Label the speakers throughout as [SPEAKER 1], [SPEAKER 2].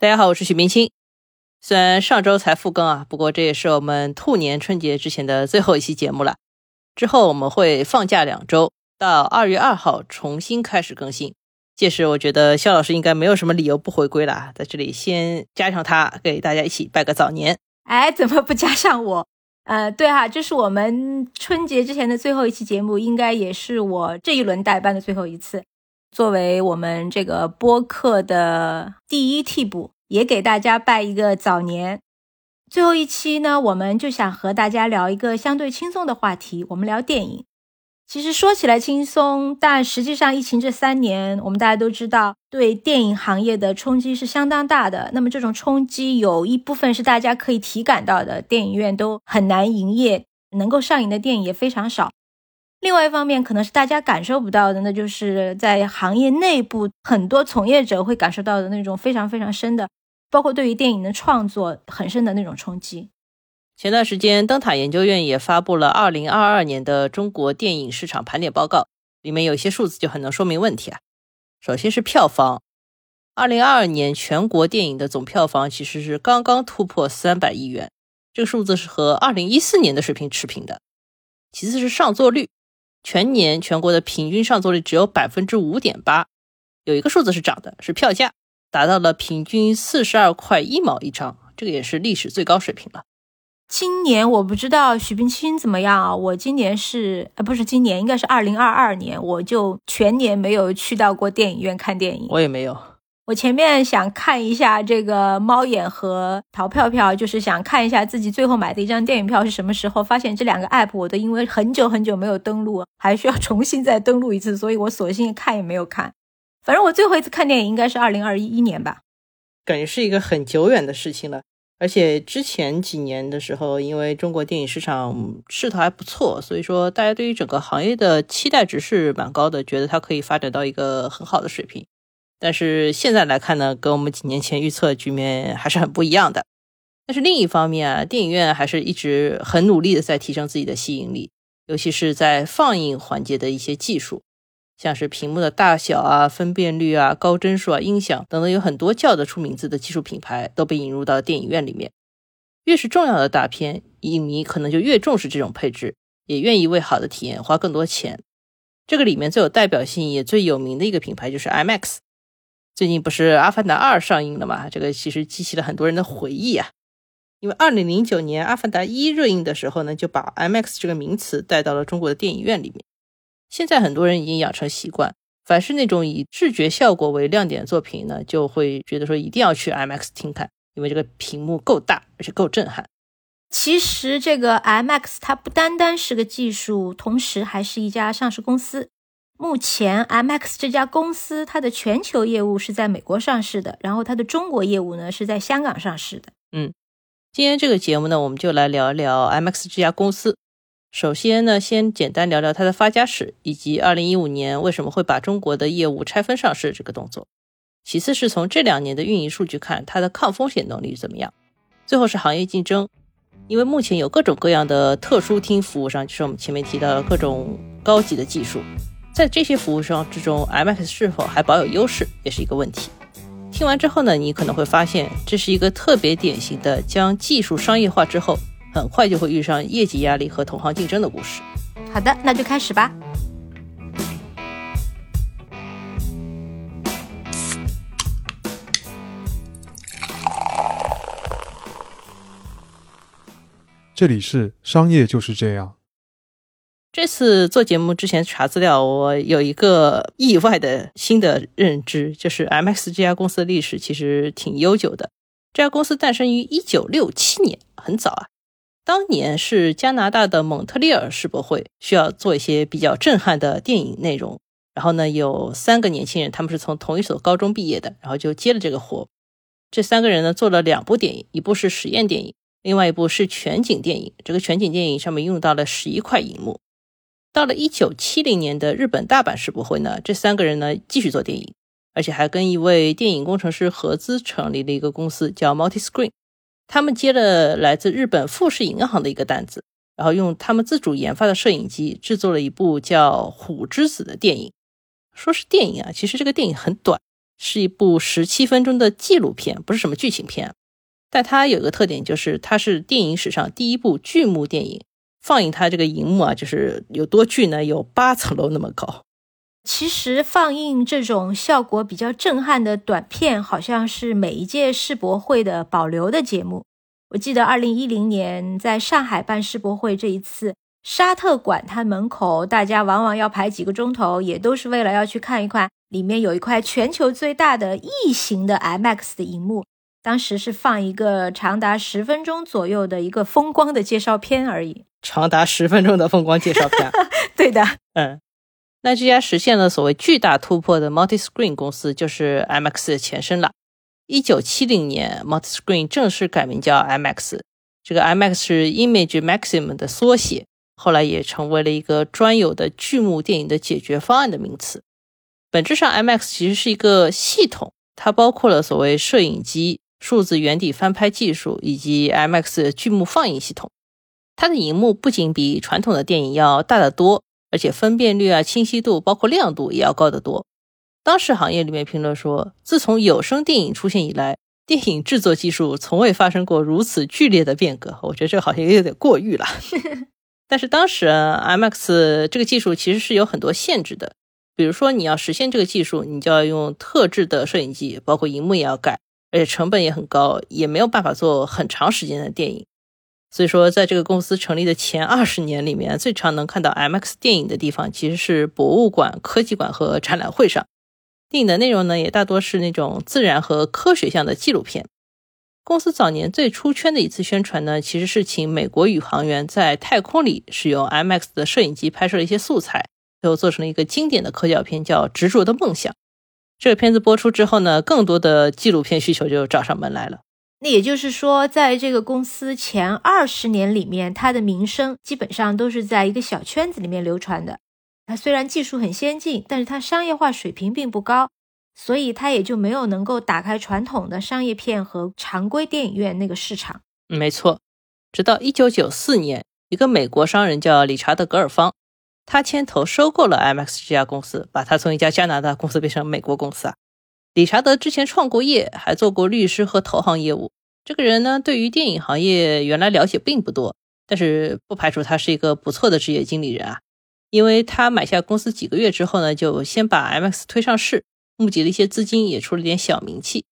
[SPEAKER 1] 大家好，我是许明清。虽然上周才复更啊，不过这也是我们兔年春节之前的最后一期节目了。之后我们会放假两周，到二月二号重新开始更新。届时我觉得肖老师应该没有什么理由不回归了，在这里先加上他，给大家一起拜个早年。
[SPEAKER 2] 哎，怎么不加上我？呃，对哈，这是我们春节之前的最后一期节目，应该也是我这一轮代班的最后一次。作为我们这个播客的第一替补，也给大家拜一个早年。最后一期呢，我们就想和大家聊一个相对轻松的话题，我们聊电影。其实说起来轻松，但实际上疫情这三年，我们大家都知道，对电影行业的冲击是相当大的。那么这种冲击有一部分是大家可以体感到的，电影院都很难营业，能够上映的电影也非常少。另外一方面，可能是大家感受不到的，那就是在行业内部，很多从业者会感受到的那种非常非常深的，包括对于电影的创作很深的那种冲击。
[SPEAKER 1] 前段时间，灯塔研究院也发布了二零二二年的中国电影市场盘点报告，里面有一些数字就很能说明问题啊。首先是票房，二零二二年全国电影的总票房其实是刚刚突破三百亿元，这个数字是和二零一四年的水平持平的。其次是上座率。全年全国的平均上座率只有百分之五点八，有一个数字是涨的，是票价达到了平均四十二块一毛一张，这个也是历史最高水平了。
[SPEAKER 2] 今年我不知道许冰清怎么样啊？我今年是呃不是今年，应该是二零二二年，我就全年没有去到过电影院看电影。
[SPEAKER 1] 我也没有。
[SPEAKER 2] 我前面想看一下这个猫眼和淘票票，就是想看一下自己最后买的一张电影票是什么时候。发现这两个 app 我都因为很久很久没有登录，还需要重新再登录一次，所以我索性看也没有看。反正我最后一次看电影应该是二零二一年吧，
[SPEAKER 1] 感觉是一个很久远的事情了。而且之前几年的时候，因为中国电影市场势头还不错，所以说大家对于整个行业的期待值是蛮高的，觉得它可以发展到一个很好的水平。但是现在来看呢，跟我们几年前预测的局面还是很不一样的。但是另一方面啊，电影院还是一直很努力的在提升自己的吸引力，尤其是在放映环节的一些技术，像是屏幕的大小啊、分辨率啊、高帧数啊、音响等等，有很多叫得出名字的技术品牌都被引入到电影院里面。越是重要的大片，影迷可能就越重视这种配置，也愿意为好的体验花更多钱。这个里面最有代表性也最有名的一个品牌就是 IMAX。最近不是《阿凡达二》上映了嘛？这个其实激起了很多人的回忆啊。因为二零零九年《阿凡达一》热映的时候呢，就把 IMAX 这个名词带到了中国的电影院里面。现在很多人已经养成习惯，凡是那种以视觉效果为亮点的作品呢，就会觉得说一定要去 IMAX 厅看，因为这个屏幕够大，而且够震撼。
[SPEAKER 2] 其实这个 IMAX 它不单单是个技术，同时还是一家上市公司。目前，M X 这家公司它的全球业务是在美国上市的，然后它的中国业务呢是在香港上市的。
[SPEAKER 1] 嗯，今天这个节目呢，我们就来聊一聊 M X 这家公司。首先呢，先简单聊聊它的发家史，以及2015年为什么会把中国的业务拆分上市这个动作。其次是从这两年的运营数据看，它的抗风险能力怎么样。最后是行业竞争，因为目前有各种各样的特殊厅服务商，就是我们前面提到的各种高级的技术。在这些服务商之中，IMAX 是否还保有优势，也是一个问题。听完之后呢，你可能会发现，这是一个特别典型的将技术商业化之后，很快就会遇上业绩压力和同行竞争的故事。
[SPEAKER 2] 好的，那就开始吧。
[SPEAKER 3] 这里是商业就是这样。
[SPEAKER 1] 这次做节目之前查资料，我有一个意外的新的认知，就是 MX 这家公司的历史其实挺悠久的。这家公司诞生于一九六七年，很早啊。当年是加拿大的蒙特利尔世博会需要做一些比较震撼的电影内容，然后呢，有三个年轻人，他们是从同一所高中毕业的，然后就接了这个活。这三个人呢，做了两部电影，一部是实验电影，另外一部是全景电影。这个全景电影上面用到了十一块银幕。到了一九七零年的日本大阪世博会呢，这三个人呢继续做电影，而且还跟一位电影工程师合资成立了一个公司，叫 Multi Screen。他们接了来自日本富士银行的一个单子，然后用他们自主研发的摄影机制作了一部叫《虎之子》的电影。说是电影啊，其实这个电影很短，是一部十七分钟的纪录片，不是什么剧情片。但它有个特点，就是它是电影史上第一部巨幕电影。放映它这个银幕啊，就是有多巨呢？有八层楼那么高。
[SPEAKER 2] 其实放映这种效果比较震撼的短片，好像是每一届世博会的保留的节目。我记得二零一零年在上海办世博会这一次，沙特馆它门口大家往往要排几个钟头，也都是为了要去看一看里面有一块全球最大的异形的 IMAX 的银幕。当时是放一个长达十分钟左右的一个风光的介绍片而已。
[SPEAKER 1] 长达十分钟的风光介绍片，
[SPEAKER 2] 对的，
[SPEAKER 1] 嗯，那这家实现了所谓巨大突破的 Multiscreen 公司就是 IMAX 的前身了。一九七零年，Multiscreen 正式改名叫 IMAX，这个 IMAX 是 Image Maximum 的缩写，后来也成为了一个专有的剧目电影的解决方案的名词。本质上，IMAX 其实是一个系统，它包括了所谓摄影机、数字原底翻拍技术以及 IMAX 巨幕放映系统。它的荧幕不仅比传统的电影要大得多，而且分辨率啊、清晰度，包括亮度也要高得多。当时行业里面评论说，自从有声电影出现以来，电影制作技术从未发生过如此剧烈的变革。我觉得这好像也有点过誉了。但是当时 IMAX 这个技术其实是有很多限制的，比如说你要实现这个技术，你就要用特制的摄影机，包括荧幕也要改，而且成本也很高，也没有办法做很长时间的电影。所以说，在这个公司成立的前二十年里面，最常能看到 IMAX 电影的地方，其实是博物馆、科技馆和展览会上。电影的内容呢，也大多是那种自然和科学向的纪录片。公司早年最出圈的一次宣传呢，其实是请美国宇航员在太空里使用 IMAX 的摄影机拍摄了一些素材，最后做成了一个经典的科教片，叫《执着的梦想》。这个片子播出之后呢，更多的纪录片需求就找上门来了。
[SPEAKER 2] 那也就是说，在这个公司前二十年里面，它的名声基本上都是在一个小圈子里面流传的。它虽然技术很先进，但是它商业化水平并不高，所以它也就没有能够打开传统的商业片和常规电影院那个市场。
[SPEAKER 1] 没错，直到一九九四年，一个美国商人叫理查德·格尔方，他牵头收购了 IMAX 这家公司，把它从一家加拿大公司变成美国公司啊。理查德之前创过业，还做过律师和投行业务。这个人呢，对于电影行业原来了解并不多，但是不排除他是一个不错的职业经理人啊。因为他买下公司几个月之后呢，就先把 IMAX 推上市，募集了一些资金，也出了点小名气。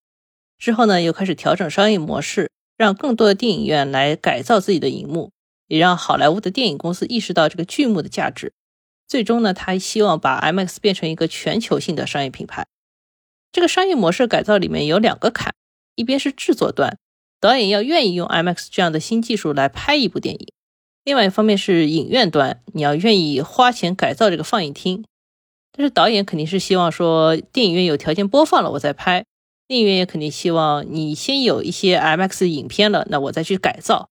[SPEAKER 1] 之后呢，又开始调整商业模式，让更多的电影院来改造自己的荧幕，也让好莱坞的电影公司意识到这个剧目的价值。最终呢，他希望把 IMAX 变成一个全球性的商业品牌。这个商业模式改造里面有两个坎，一边是制作端，导演要愿意用 IMAX 这样的新技术来拍一部电影；另外一方面是影院端，你要愿意花钱改造这个放映厅。但是导演肯定是希望说，电影院有条件播放了，我再拍；电影院也肯定希望你先有一些 IMAX 影片了，那我再去改造。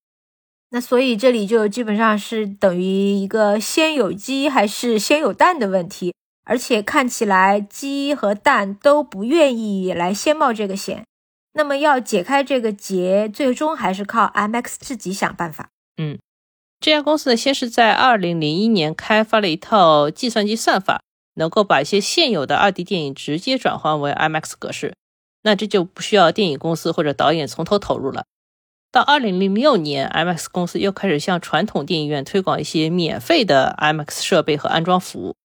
[SPEAKER 2] 那所以这里就基本上是等于一个先有鸡还是先有蛋的问题。而且看起来鸡和蛋都不愿意来先冒这个险，那么要解开这个结，最终还是靠 IMAX 自己想办法。
[SPEAKER 1] 嗯，这家公司呢，先是在二零零一年开发了一套计算机算法，能够把一些现有的二 D 电影直接转换为 IMAX 格式，那这就不需要电影公司或者导演从头投入了。到二零零六年，IMAX 公司又开始向传统电影院推广一些免费的 IMAX 设备和安装服务。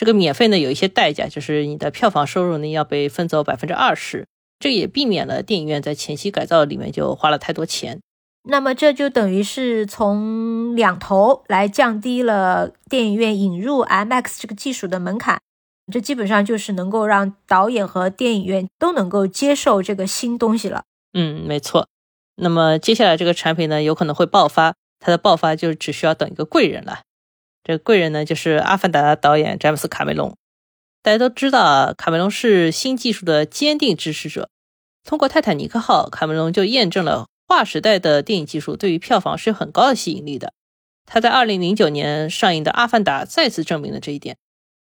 [SPEAKER 1] 这个免费呢有一些代价，就是你的票房收入呢要被分走百分之二十，这也避免了电影院在前期改造里面就花了太多钱。
[SPEAKER 2] 那么这就等于是从两头来降低了电影院引入 IMAX 这个技术的门槛，这基本上就是能够让导演和电影院都能够接受这个新东西了。
[SPEAKER 1] 嗯，没错。那么接下来这个产品呢有可能会爆发，它的爆发就只需要等一个贵人了。这个贵人呢，就是《阿凡达》导演詹姆斯·卡梅隆。大家都知道啊，卡梅隆是新技术的坚定支持者。通过《泰坦尼克号》，卡梅隆就验证了划时代的电影技术对于票房是有很高的吸引力的。他在2009年上映的《阿凡达》再次证明了这一点。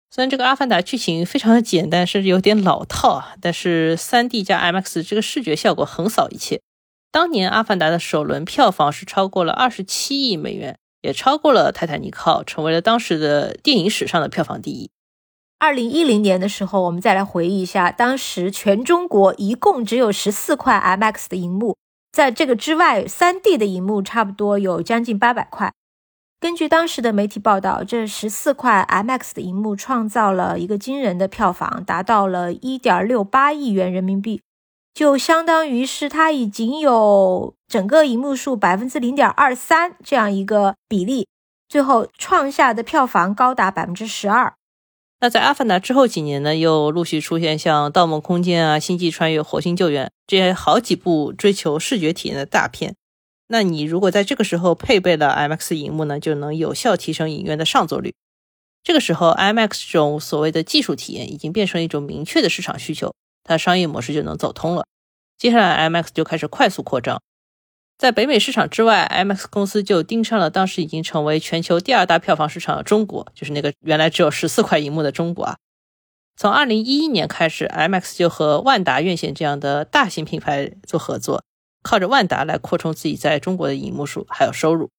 [SPEAKER 1] 虽然这个《阿凡达》剧情非常的简单，甚至有点老套啊，但是 3D 加 IMAX 这个视觉效果横扫一切。当年《阿凡达》的首轮票房是超过了27亿美元。也超过了《泰坦尼克号》，成为了当时的电影史上的票房第一。
[SPEAKER 2] 二零一零年的时候，我们再来回忆一下，当时全中国一共只有十四块 IMAX 的银幕，在这个之外，三 D 的银幕差不多有将近八百块。根据当时的媒体报道，这十四块 IMAX 的银幕创造了一个惊人的票房，达到了一点六八亿元人民币，就相当于是它已经有整个银幕数百分之零点二三这样一个比例，最后创下的票房高达百分之十二。
[SPEAKER 1] 那在《阿凡达》之后几年呢，又陆续出现像《盗梦空间》啊、《星际穿越》、《火星救援》这些好几部追求视觉体验的大片。那你如果在这个时候配备了 IMAX 荧幕呢，就能有效提升影院的上座率。这个时候，IMAX 这种所谓的技术体验已经变成一种明确的市场需求，它商业模式就能走通了。接下来，IMAX 就开始快速扩张。在北美市场之外，IMAX 公司就盯上了当时已经成为全球第二大票房市场的中国，就是那个原来只有十四块银幕的中国啊。从二零一一年开始，IMAX 就和万达院线这样的大型品牌做合作。靠着万达来扩充自己在中国的银幕数还有收入。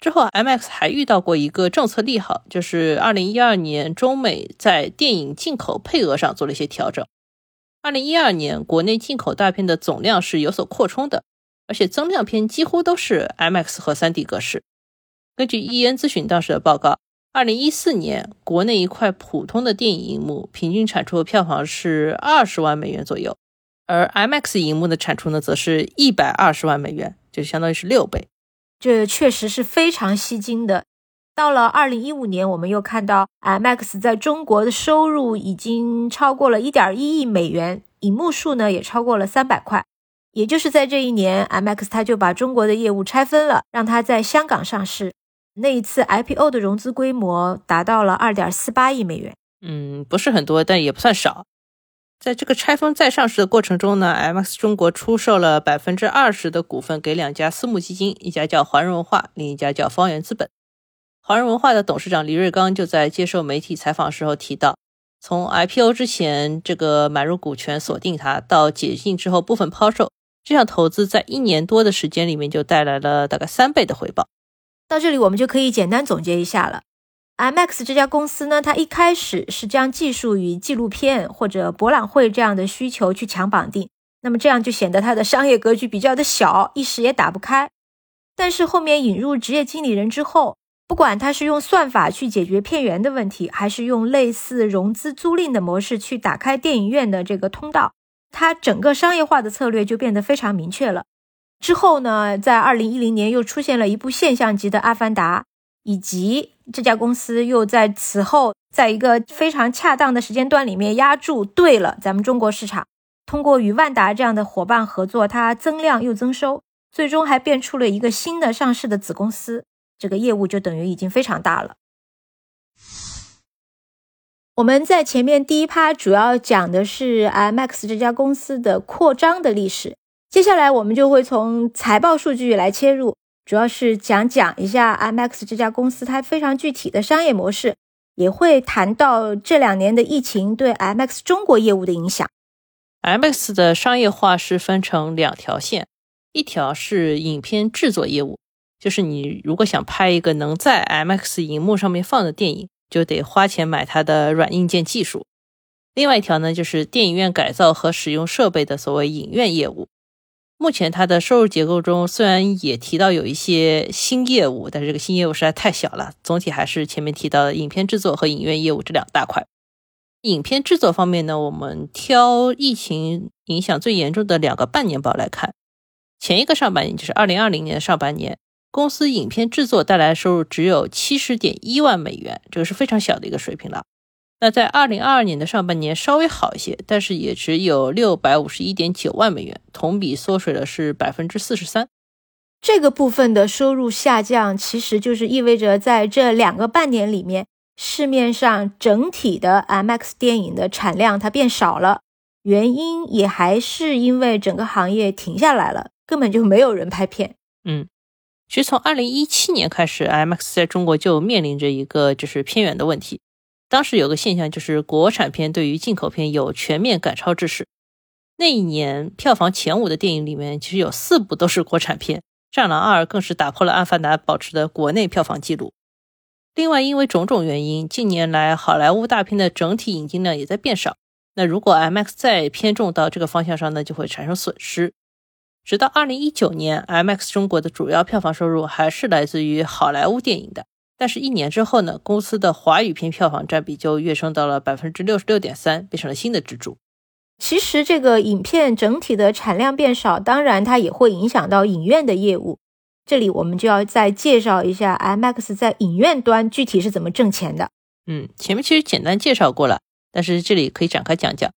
[SPEAKER 1] 之后，MX 还遇到过一个政策利好，就是二零一二年中美在电影进口配额上做了一些调整。二零一二年国内进口大片的总量是有所扩充的，而且增量片几乎都是 IMAX 和 3D 格式。根据 EN 咨询当时的报告，二零一四年国内一块普通的电影银幕平均产出的票房是二十万美元左右。而 IMAX 荧幕的产出呢，则是一百二十万美元，就相当于是六倍，
[SPEAKER 2] 这确实是非常吸睛的。到了二零一五年，我们又看到 IMAX 在中国的收入已经超过了一点一亿美元，荧幕数呢也超过了三百块。也就是在这一年，IMAX 它就把中国的业务拆分了，让它在香港上市。那一次 IPO 的融资规模达到了二点四八亿美元，
[SPEAKER 1] 嗯，不是很多，但也不算少。在这个拆分再上市的过程中呢，MX 中国出售了百分之二十的股份给两家私募基金，一家叫华融化，另一家叫方圆资本。华人文化的董事长李瑞刚就在接受媒体采访时候提到，从 IPO 之前这个买入股权锁定它，到解禁之后部分抛售，这项投资在一年多的时间里面就带来了大概三倍的回报。
[SPEAKER 2] 到这里我们就可以简单总结一下了。IMAX 这家公司呢，它一开始是将技术与纪录片或者博览会这样的需求去强绑定，那么这样就显得它的商业格局比较的小，一时也打不开。但是后面引入职业经理人之后，不管它是用算法去解决片源的问题，还是用类似融资租赁的模式去打开电影院的这个通道，它整个商业化的策略就变得非常明确了。之后呢，在二零一零年又出现了一部现象级的《阿凡达》。以及这家公司又在此后，在一个非常恰当的时间段里面压住对了咱们中国市场，通过与万达这样的伙伴合作，它增量又增收，最终还变出了一个新的上市的子公司，这个业务就等于已经非常大了。我们在前面第一趴主要讲的是 IMAX 这家公司的扩张的历史，接下来我们就会从财报数据来切入。主要是讲讲一下 IMAX 这家公司它非常具体的商业模式，也会谈到这两年的疫情对 IMAX 中国业务的影响。
[SPEAKER 1] IMAX 的商业化是分成两条线，一条是影片制作业务，就是你如果想拍一个能在 MX 荧幕上面放的电影，就得花钱买它的软硬件技术；另外一条呢，就是电影院改造和使用设备的所谓影院业务。目前它的收入结构中虽然也提到有一些新业务，但是这个新业务实在太小了。总体还是前面提到的影片制作和影院业务这两大块。影片制作方面呢，我们挑疫情影响最严重的两个半年报来看。前一个上半年就是二零二零年上半年，公司影片制作带来的收入只有七十点一万美元，这个是非常小的一个水平了。那在二零二二年的上半年稍微好一些，但是也只有六百五十一点九万美元，同比缩水了是百分之四十三。
[SPEAKER 2] 这个部分的收入下降，其实就是意味着在这两个半年里面，市面上整体的 MX 电影的产量它变少了。原因也还是因为整个行业停下来了，根本就没有人拍片。
[SPEAKER 1] 嗯，其实从二零一七年开始，IMAX 在中国就面临着一个就是偏远的问题。当时有个现象，就是国产片对于进口片有全面赶超之势。那一年票房前五的电影里面，其实有四部都是国产片，《战狼二》更是打破了《阿凡达》保持的国内票房记录。另外，因为种种原因，近年来好莱坞大片的整体引进量也在变少。那如果 IMAX 再偏重到这个方向上呢，就会产生损失。直到二零一九年，IMAX 中国的主要票房收入还是来自于好莱坞电影的。但是，一年之后呢，公司的华语片票房占比就跃升到了百分之六十六点三，变成了新的支柱。
[SPEAKER 2] 其实，这个影片整体的产量变少，当然它也会影响到影院的业务。这里我们就要再介绍一下 IMAX 在影院端具体是怎么挣钱的。
[SPEAKER 1] 嗯，前面其实简单介绍过了，但是这里可以展开讲讲。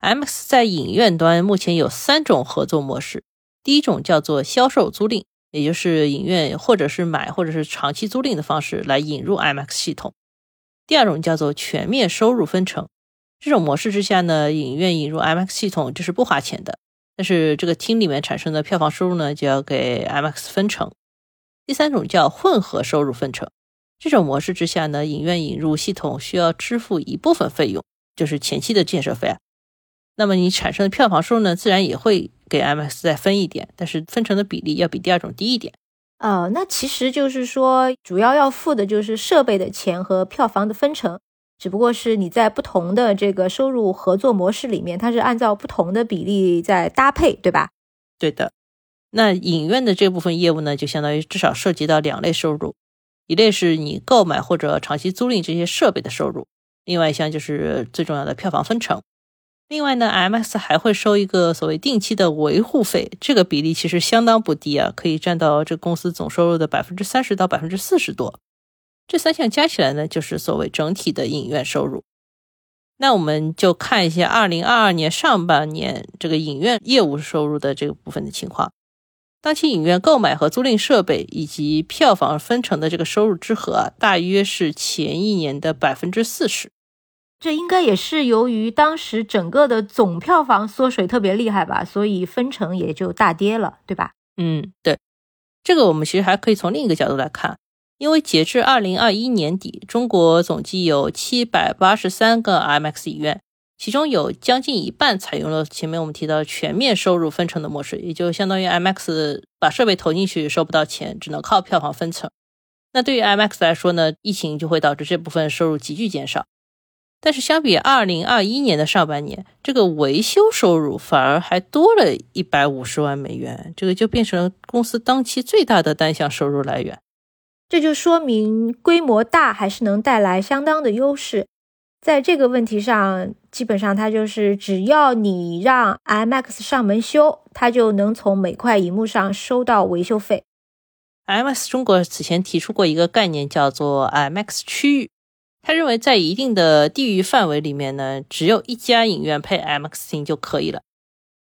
[SPEAKER 1] IMAX 在影院端目前有三种合作模式，第一种叫做销售租赁，也就是影院或者是买或者是长期租赁的方式来引入 IMAX 系统；第二种叫做全面收入分成，这种模式之下呢，影院引入 IMAX 系统就是不花钱的。但是这个厅里面产生的票房收入呢，就要给 IMAX 分成。第三种叫混合收入分成，这种模式之下呢，影院引入系统需要支付一部分费用，就是前期的建设费啊。那么你产生的票房收入呢，自然也会给 IMAX 再分一点，但是分成的比例要比第二种低一点。
[SPEAKER 2] 呃，那其实就是说，主要要付的就是设备的钱和票房的分成。只不过是你在不同的这个收入合作模式里面，它是按照不同的比例在搭配，对吧？
[SPEAKER 1] 对的。那影院的这部分业务呢，就相当于至少涉及到两类收入，一类是你购买或者长期租赁这些设备的收入，另外一项就是最重要的票房分成。另外呢，MX 还会收一个所谓定期的维护费，这个比例其实相当不低啊，可以占到这公司总收入的百分之三十到百分之四十多。这三项加起来呢，就是所谓整体的影院收入。那我们就看一下二零二二年上半年这个影院业务收入的这个部分的情况。当期影院购买和租赁设备以及票房分成的这个收入之和啊，大约是前一年的百分之四十。
[SPEAKER 2] 这应该也是由于当时整个的总票房缩水特别厉害吧，所以分成也就大跌了，对吧？
[SPEAKER 1] 嗯，对。这个我们其实还可以从另一个角度来看。因为截至二零二一年底，中国总计有七百八十三个 IMAX 影院，其中有将近一半采用了前面我们提到全面收入分成的模式，也就相当于 IMAX 把设备投进去收不到钱，只能靠票房分成。那对于 IMAX 来说呢，疫情就会导致这部分收入急剧减少。但是相比二零二一年的上半年，这个维修收入反而还多了一百五十万美元，这个就变成了公司当期最大的单项收入来源。
[SPEAKER 2] 这就说明规模大还是能带来相当的优势。在这个问题上，基本上它就是只要你让 IMAX 上门修，它就能从每块荧幕上收到维修费。
[SPEAKER 1] IMAX 中国此前提出过一个概念，叫做 IMAX 区域。他认为在一定的地域范围里面呢，只有一家影院配 IMAX 厅就可以了。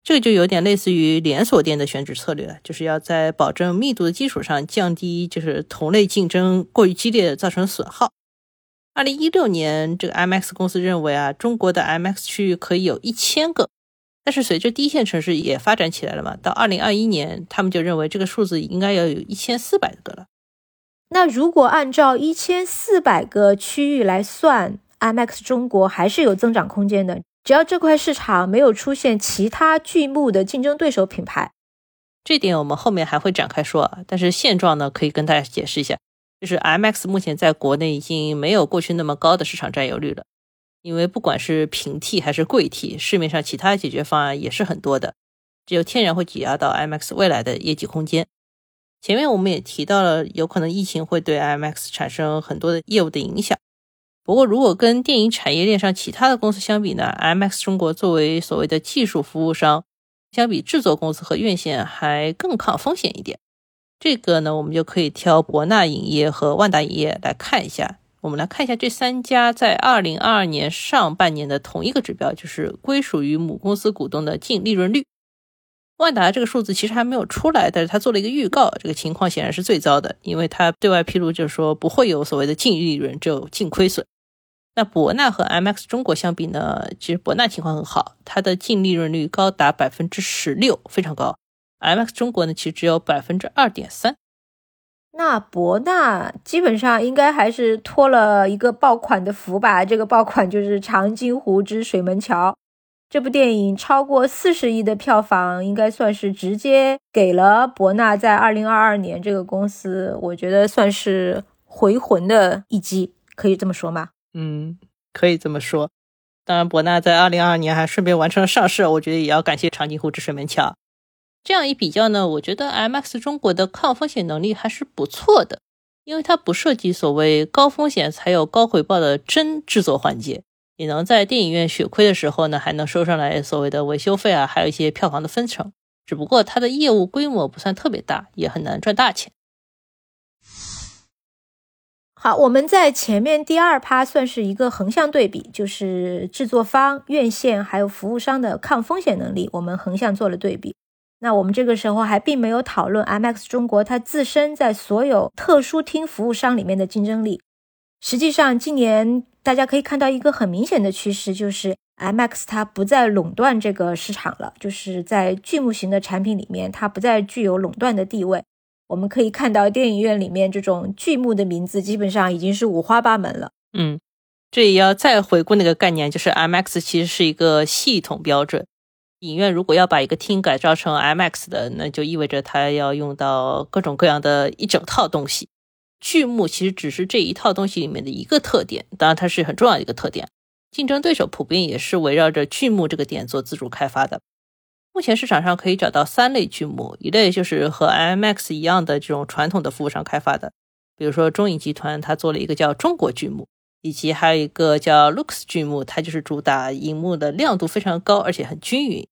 [SPEAKER 1] 这个就有点类似于连锁店的选址策略了，就是要在保证密度的基础上降低就是同类竞争过于激烈造成损耗。二零一六年，这个 IMAX 公司认为啊，中国的 IMAX 区域可以有一千个，但是随着第一线城市也发展起来了嘛，到二零二一年，他们就认为这个数字应该要有一千四百个了。
[SPEAKER 2] 那如果按照一千四百个区域来算，IMAX 中国还是有增长空间的。只要这块市场没有出现其他巨幕的竞争对手品牌，
[SPEAKER 1] 这点我们后面还会展开说啊。但是现状呢，可以跟大家解释一下，就是 IMAX 目前在国内已经没有过去那么高的市场占有率了，因为不管是平替还是贵替，市面上其他解决方案也是很多的，只有天然会挤压到 IMAX 未来的业绩空间。前面我们也提到了，有可能疫情会对 IMAX 产生很多的业务的影响。不过，如果跟电影产业链上其他的公司相比呢，IMAX 中国作为所谓的技术服务商，相比制作公司和院线还更抗风险一点。这个呢，我们就可以挑博纳影业和万达影业来看一下。我们来看一下这三家在2022年上半年的同一个指标，就是归属于母公司股东的净利润率。万达这个数字其实还没有出来，但是他做了一个预告，这个情况显然是最糟的，因为他对外披露就是说不会有所谓的净利润，只有净亏损。那博纳和 MX 中国相比呢？其实博纳情况很好，它的净利润率高达百分之十六，非常高。MX 中国呢，其实只有百分之二点三。
[SPEAKER 2] 那博纳基本上应该还是托了一个爆款的福吧？这个爆款就是《长津湖之水门桥》这部电影，超过四十亿的票房，应该算是直接给了博纳在二零二二年这个公司，我觉得算是。回魂的一击，可以这么说吗？
[SPEAKER 1] 嗯，可以这么说。当然，博纳在二零二二年还顺便完成了上市，我觉得也要感谢长津湖之水门桥。这样一比较呢，我觉得 IMAX 中国的抗风险能力还是不错的，因为它不涉及所谓高风险才有高回报的真制作环节，也能在电影院血亏的时候呢，还能收上来所谓的维修费啊，还有一些票房的分成。只不过它的业务规模不算特别大，也很难赚大钱。
[SPEAKER 2] 好，我们在前面第二趴算是一个横向对比，就是制作方、院线还有服务商的抗风险能力，我们横向做了对比。那我们这个时候还并没有讨论 M X 中国它自身在所有特殊厅服务商里面的竞争力。实际上，今年大家可以看到一个很明显的趋势，就是 IMAX 它不再垄断这个市场了，就是在剧目型的产品里面，它不再具有垄断的地位。我们可以看到电影院里面这种剧目的名字基本上已经是五花八门了。
[SPEAKER 1] 嗯，这也要再回顾那个概念，就是 IMAX 其实是一个系统标准。影院如果要把一个厅改造成 IMAX 的，那就意味着它要用到各种各样的一整套东西。剧目其实只是这一套东西里面的一个特点，当然它是很重要的一个特点。竞争对手普遍也是围绕着剧目这个点做自主开发的。目前市场上可以找到三类剧目，一类就是和 IMAX 一样的这种传统的服务商开发的，比如说中影集团，它做了一个叫中国剧目。以及还有一个叫 Lux 剧目，它就是主打荧幕的亮度非常高，而且很均匀。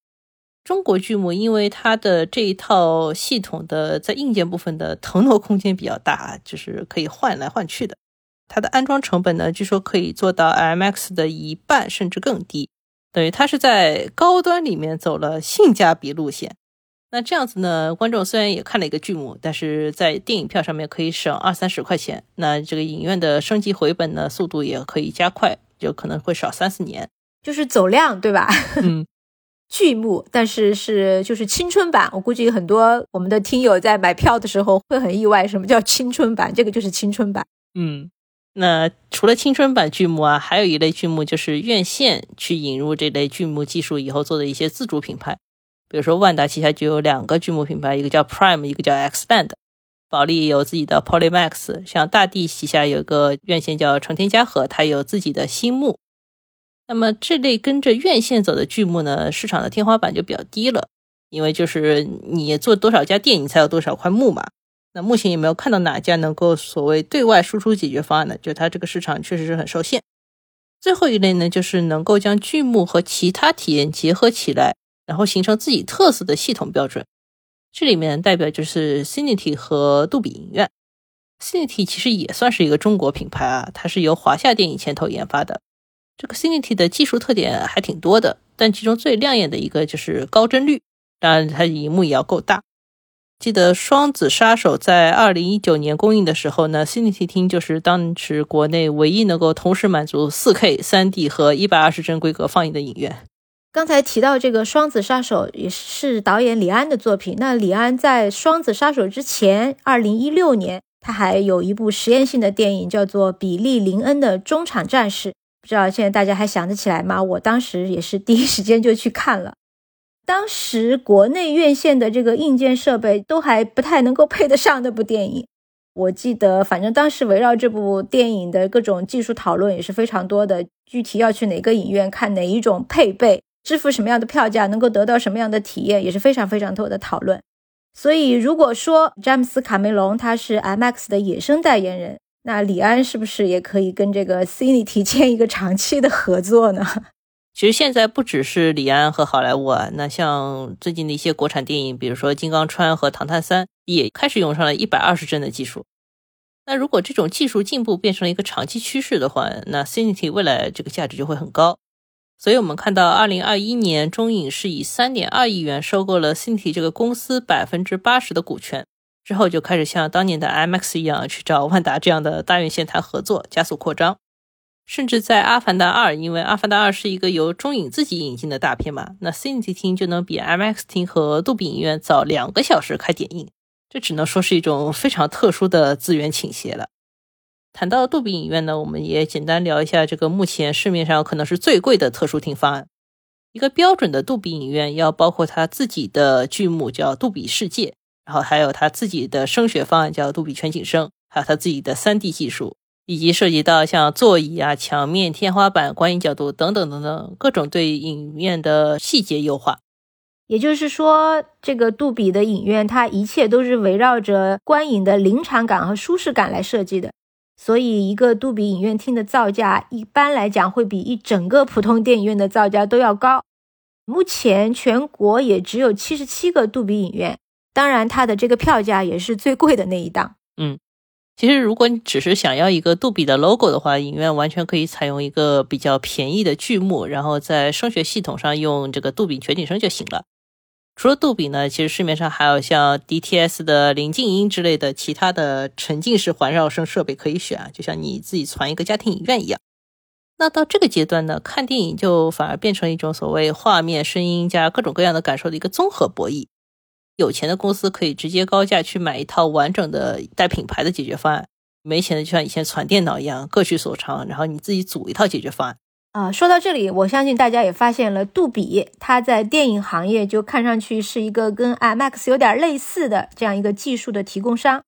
[SPEAKER 1] 中国剧目因为它的这一套系统的在硬件部分的腾挪空间比较大，就是可以换来换去的。它的安装成本呢，据说可以做到 IMAX 的一半甚至更低，等于它是在高端里面走了性价比路线。那这样子呢？观众虽然也看了一个剧目，但是在电影票上面可以省二三十块钱。那这个影院的升级回本呢，速度也可以加快，就可能会少三四年，
[SPEAKER 2] 就是走量，对吧？
[SPEAKER 1] 嗯，
[SPEAKER 2] 剧目，但是是就是青春版。我估计很多我们的听友在买票的时候会很意外，什么叫青春版？这个就是青春版。
[SPEAKER 1] 嗯，那除了青春版剧目啊，还有一类剧目就是院线去引入这类剧目技术以后做的一些自主品牌。比如说，万达旗下就有两个剧目品牌，一个叫 Prime，一个叫 Xband。保利有自己的 Polymax，像大地旗下有个院线叫成天嘉禾，它有自己的新幕。那么这类跟着院线走的剧目呢，市场的天花板就比较低了，因为就是你做多少家店，你才有多少块木嘛。那目前也没有看到哪家能够所谓对外输出解决方案的，就它这个市场确实是很受限。最后一类呢，就是能够将剧目和其他体验结合起来。然后形成自己特色的系统标准，这里面代表就是 Cinity 和杜比影院。Cinity 其实也算是一个中国品牌啊，它是由华夏电影牵头研发的。这个 Cinity 的技术特点还挺多的，但其中最亮眼的一个就是高帧率，当然它荧幕也要够大。记得《双子杀手》在二零一九年公映的时候呢，Cinity 厅就是当时国内唯一能够同时满足四 K、三 D 和一百二十帧规格放映的影院。
[SPEAKER 2] 刚才提到这个《双子杀手》也是导演李安的作品。那李安在《双子杀手》之前，二零一六年他还有一部实验性的电影，叫做《比利·林恩的中场战士》。知道现在大家还想得起来吗？我当时也是第一时间就去看了。当时国内院线的这个硬件设备都还不太能够配得上那部电影。我记得，反正当时围绕这部电影的各种技术讨论也是非常多的。具体要去哪个影院看哪一种配备？支付什么样的票价能够得到什么样的体验也是非常非常多的讨论。所以，如果说詹姆斯·卡梅隆他是 IMAX 的野生代言人，那李安是不是也可以跟这个 Cinity 签一个长期的合作呢？
[SPEAKER 1] 其实现在不只是李安和好莱坞啊，那像最近的一些国产电影，比如说《金刚川》和《唐探三》，也开始用上了一百二十帧的技术。那如果这种技术进步变成了一个长期趋势的话，那 Cinity 未来这个价值就会很高。所以，我们看到，二零二一年，中影是以三点二亿元收购了 Cinity 这个公司百分之八十的股权，之后就开始像当年的 IMAX 一样去找万达这样的大院线谈合作，加速扩张。甚至在《阿凡达二》，因为《阿凡达二》是一个由中影自己引进的大片嘛，那 Cinity 厅就能比 IMAX 厅和杜比影院早两个小时开点映，这只能说是一种非常特殊的资源倾斜了。谈到杜比影院呢，我们也简单聊一下这个目前市面上可能是最贵的特殊厅方案。一个标准的杜比影院要包括它自己的剧目叫杜比世界，然后还有他自己的声学方案叫杜比全景声，还有他自己的 3D 技术，以及涉及到像座椅啊、墙面、天花板、观影角度等等等等各种对影院的细节优化。
[SPEAKER 2] 也就是说，这个杜比的影院，它一切都是围绕着观影的临场感和舒适感来设计的。所以，一个杜比影院厅的造价一般来讲会比一整个普通电影院的造价都要高。目前全国也只有七十七个杜比影院，当然它的这个票价也是最贵的那一档。
[SPEAKER 1] 嗯，其实如果你只是想要一个杜比的 logo 的话，影院完全可以采用一个比较便宜的剧目，然后在声学系统上用这个杜比全景声就行了。除了杜比呢，其实市面上还有像 DTS 的临近音之类的其他的沉浸式环绕声设备可以选啊，就像你自己攒一个家庭影院一样。那到这个阶段呢，看电影就反而变成一种所谓画面、声音加各种各样的感受的一个综合博弈。有钱的公司可以直接高价去买一套完整的带品牌的解决方案，没钱的就像以前攒电脑一样，各取所长，然后你自己组一套解决方案。
[SPEAKER 2] 啊，说到这里，我相信大家也发现了，杜比它在电影行业就看上去是一个跟 IMAX 有点类似的这样一个技术的提供商，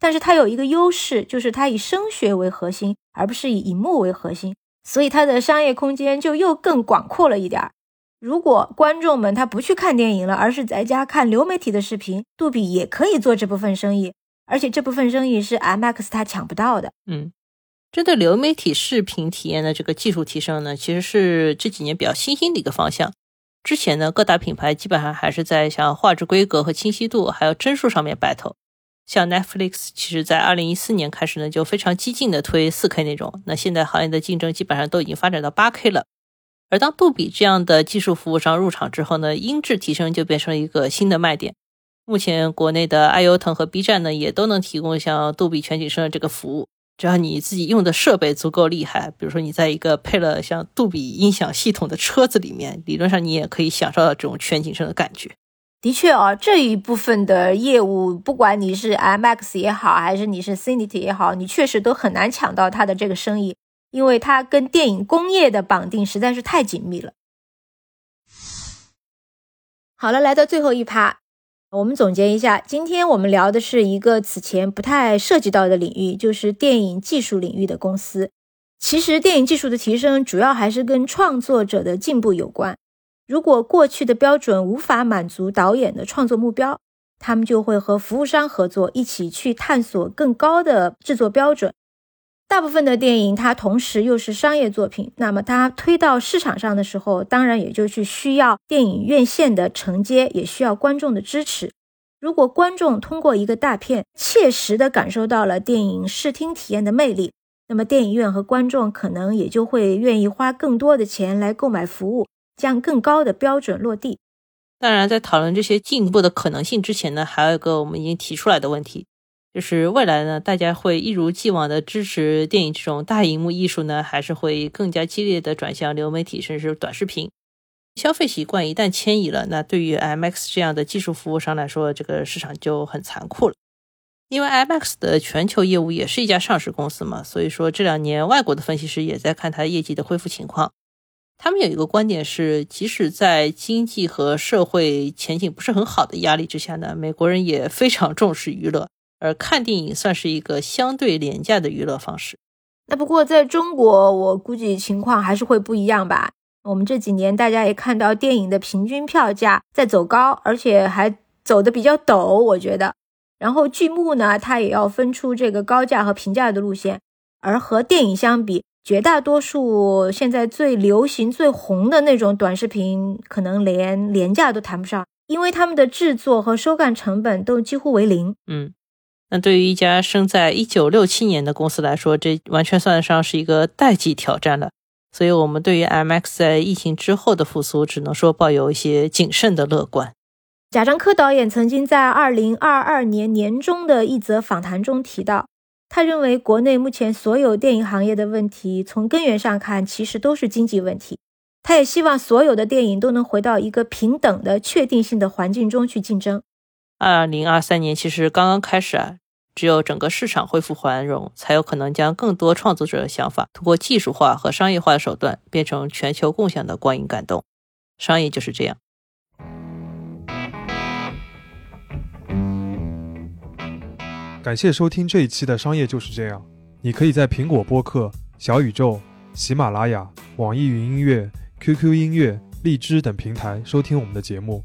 [SPEAKER 2] 但是它有一个优势，就是它以声学为核心，而不是以荧幕为核心，所以它的商业空间就又更广阔了一点儿。如果观众们他不去看电影了，而是在家看流媒体的视频，杜比也可以做这部分生意，而且这部分生意是 IMAX 它抢不到的。
[SPEAKER 1] 嗯。针对流媒体视频体验的这个技术提升呢，其实是这几年比较新兴的一个方向。之前呢，各大品牌基本上还是在像画质规格和清晰度，还有帧数上面 battle。像 Netflix，其实在二零一四年开始呢，就非常激进的推四 K 那种。那现在行业的竞争基本上都已经发展到八 K 了。而当杜比这样的技术服务商入场之后呢，音质提升就变成了一个新的卖点。目前国内的爱优腾和 B 站呢，也都能提供像杜比全景声的这个服务。只要你自己用的设备足够厉害，比如说你在一个配了像杜比音响系统的车子里面，理论上你也可以享受到这种全景声的感觉。
[SPEAKER 2] 的确啊，这一部分的业务，不管你是 IMAX 也好，还是你是 Cinity 也好，你确实都很难抢到它的这个生意，因为它跟电影工业的绑定实在是太紧密了。好了，来到最后一趴。我们总结一下，今天我们聊的是一个此前不太涉及到的领域，就是电影技术领域的公司。其实，电影技术的提升主要还是跟创作者的进步有关。如果过去的标准无法满足导演的创作目标，他们就会和服务商合作，一起去探索更高的制作标准。大部分的电影，它同时又是商业作品，那么它推到市场上的时候，当然也就是需要电影院线的承接，也需要观众的支持。如果观众通过一个大片，切实的感受到了电影视听体验的魅力，那么电影院和观众可能也就会愿意花更多的钱来购买服务，将更高的标准落地。
[SPEAKER 1] 当然，在讨论这些进一步的可能性之前呢，还有一个我们已经提出来的问题。就是未来呢，大家会一如既往的支持电影这种大荧幕艺术呢，还是会更加激烈的转向流媒体甚至是短视频？消费习惯一旦迁移了，那对于 IMAX 这样的技术服务商来说，这个市场就很残酷了。因为 IMAX 的全球业务也是一家上市公司嘛，所以说这两年外国的分析师也在看它业绩的恢复情况。他们有一个观点是，即使在经济和社会前景不是很好的压力之下呢，美国人也非常重视娱乐。而看电影算是一个相对廉价的娱乐方式。
[SPEAKER 2] 那不过在中国，我估计情况还是会不一样吧。我们这几年大家也看到电影的平均票价在走高，而且还走的比较陡，我觉得。然后剧目呢，它也要分出这个高价和平价的路线。而和电影相比，绝大多数现在最流行、最红的那种短视频，可能连廉价都谈不上，因为他们的制作和收看成本都几乎为零。
[SPEAKER 1] 嗯。那对于一家生在一九六七年的公司来说，这完全算得上是一个代际挑战了。所以，我们对于 MX 在疫情之后的复苏，只能说抱有一些谨慎的乐观。
[SPEAKER 2] 贾樟柯导演曾经在二零二二年年中的一则访谈中提到，他认为国内目前所有电影行业的问题，从根源上看，其实都是经济问题。他也希望所有的电影都能回到一个平等的、确定性的环境中去竞争。
[SPEAKER 1] 二零二三年其实刚刚开始啊，只有整个市场恢复繁荣，才有可能将更多创作者的想法通过技术化和商业化的手段变成全球共享的光影感动。商业就是这样。
[SPEAKER 3] 感谢收听这一期的《商业就是这样》。你可以在苹果播客、小宇宙、喜马拉雅、网易云音乐、QQ 音乐、荔枝等平台收听我们的节目。